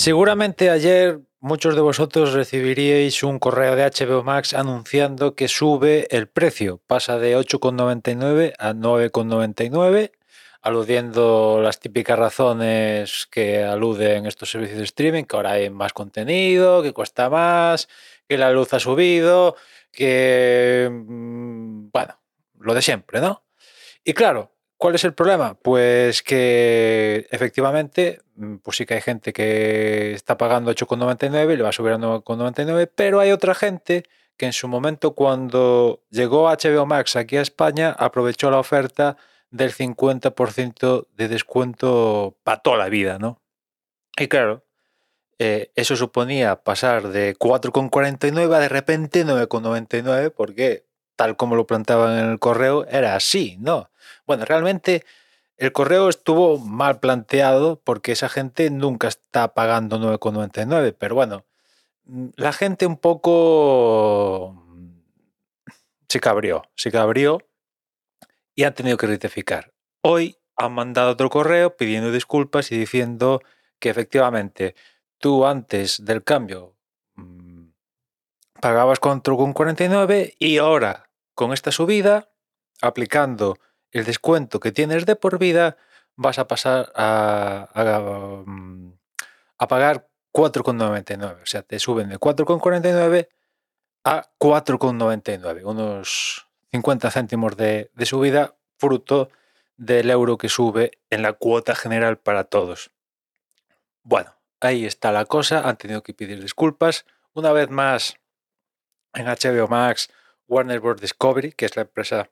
Seguramente ayer muchos de vosotros recibiríais un correo de HBO Max anunciando que sube el precio, pasa de 8,99 a 9,99, aludiendo las típicas razones que aluden estos servicios de streaming, que ahora hay más contenido, que cuesta más, que la luz ha subido, que... mm, bueno, lo de siempre, ¿no? Y claro, ¿cuál es el problema? Pues que efectivamente, mm, pues sí que hay gente que está pagando 8,99 y le va a subir a 9,99, pero hay otra gente que en su momento cuando llegó HBO Max aquí a España aprovechó la oferta del 50% de descuento para toda la vida, ¿no? Y claro, eh, eso suponía pasar de 4,49 a de repente 9,99 porque tal como lo planteaban en el correo era así, ¿no? Bueno, realmente el correo estuvo mal planteado porque esa gente nunca está pagando 9,99, pero bueno, mm, la gente un poco mm, se cabrió, se cabrió y han tenido que rectificar. Hoy han mandado otro correo pidiendo disculpas y diciendo que efectivamente tú antes del cambio mm, pagabas 4,49 y ahora con esta subida, aplicando el descuento que tienes de por vida, vas a pasar a, mm, pagar 4,99. O sea, te suben de 4,49 a 4,99. Unos 50 céntimos de, de subida fruto del euro que sube en la cuota general para todos. Bueno, ahí está la cosa. Han tenido que pedir disculpas. Una vez más, en HBO Max, Warner Bros. Discovery, que es la empresa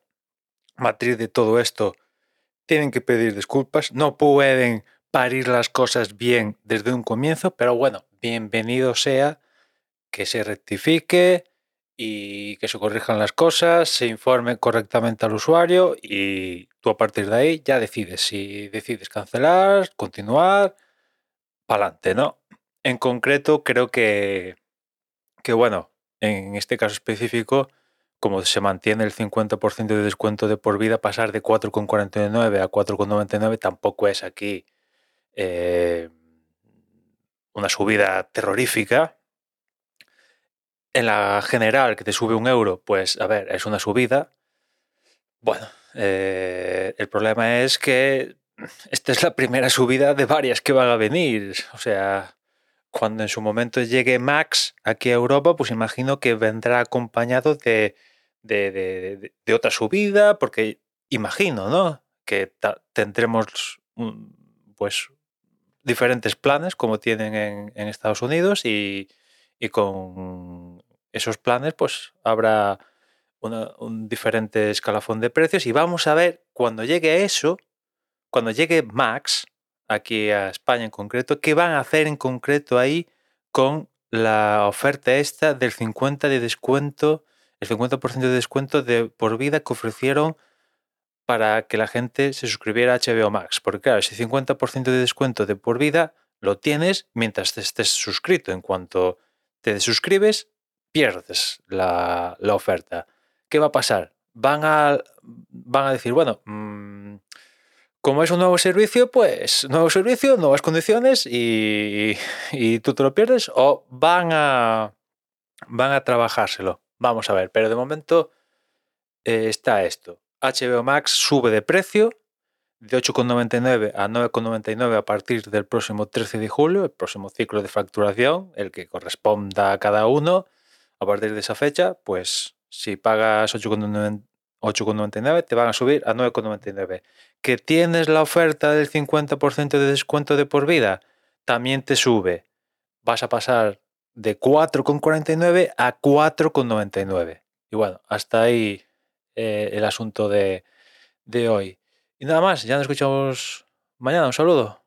matriz de todo esto, tienen que pedir disculpas. No pueden parir las cosas bien desde un comienzo, pero bueno, bienvenido sea que se rectifique y que se corrijan las cosas, se informe correctamente al usuario y tú a partir de ahí ya decides si decides cancelar, continuar, para adelante, ¿no? En concreto, creo que, que, bueno, en este caso específico, como se mantiene el 50% de descuento de por vida, pasar de 4,49 a 4,99 tampoco es aquí eh, una subida terrorífica. En la general, que te sube un euro, pues a ver, es una subida. Bueno, eh, el problema es que esta es la primera subida de varias que van a venir. O sea, cuando en su momento llegue Max aquí a Europa, pues imagino que vendrá acompañado de, de, de, de otra subida, porque imagino, ¿no? Que tendremos pues diferentes planes como tienen en, Estados Unidos y, y, con esos planes pues habrá un diferente escalafón de precios y vamos a ver cuando llegue eso, cuando llegue Max aquí a España en concreto, qué van a hacer en concreto ahí con la oferta esta del 50 de descuento el 50% de descuento de por vida que ofrecieron para que la gente se suscribiera a HBO Max. Porque claro, ese 50% de descuento de por vida lo tienes mientras estés suscrito. En cuanto te desuscribes, pierdes la, la oferta. ¿Qué va a pasar? Van a, van a decir, bueno, mmm, como es un nuevo servicio, pues nuevo servicio, nuevas condiciones y, y tú te lo pierdes o van a, van a trabajárselo. Vamos a ver, pero de momento eh, está esto. HBO Max sube de precio de 8,99 a 9,99 a partir del próximo 13 de julio, el próximo ciclo de facturación, el que corresponda a cada uno. A partir de esa fecha, pues si pagas 8,99 te van a subir a 9,99. Que tienes la oferta del 50% de descuento de por vida, también te sube. Vas a pasar de 4,49 a 4,99. Y bueno, hasta ahí eh, el asunto de, de hoy. Y nada más, ya nos escuchamos mañana. Un saludo.